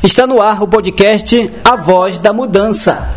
Está no ar o podcast A Voz da Mudança.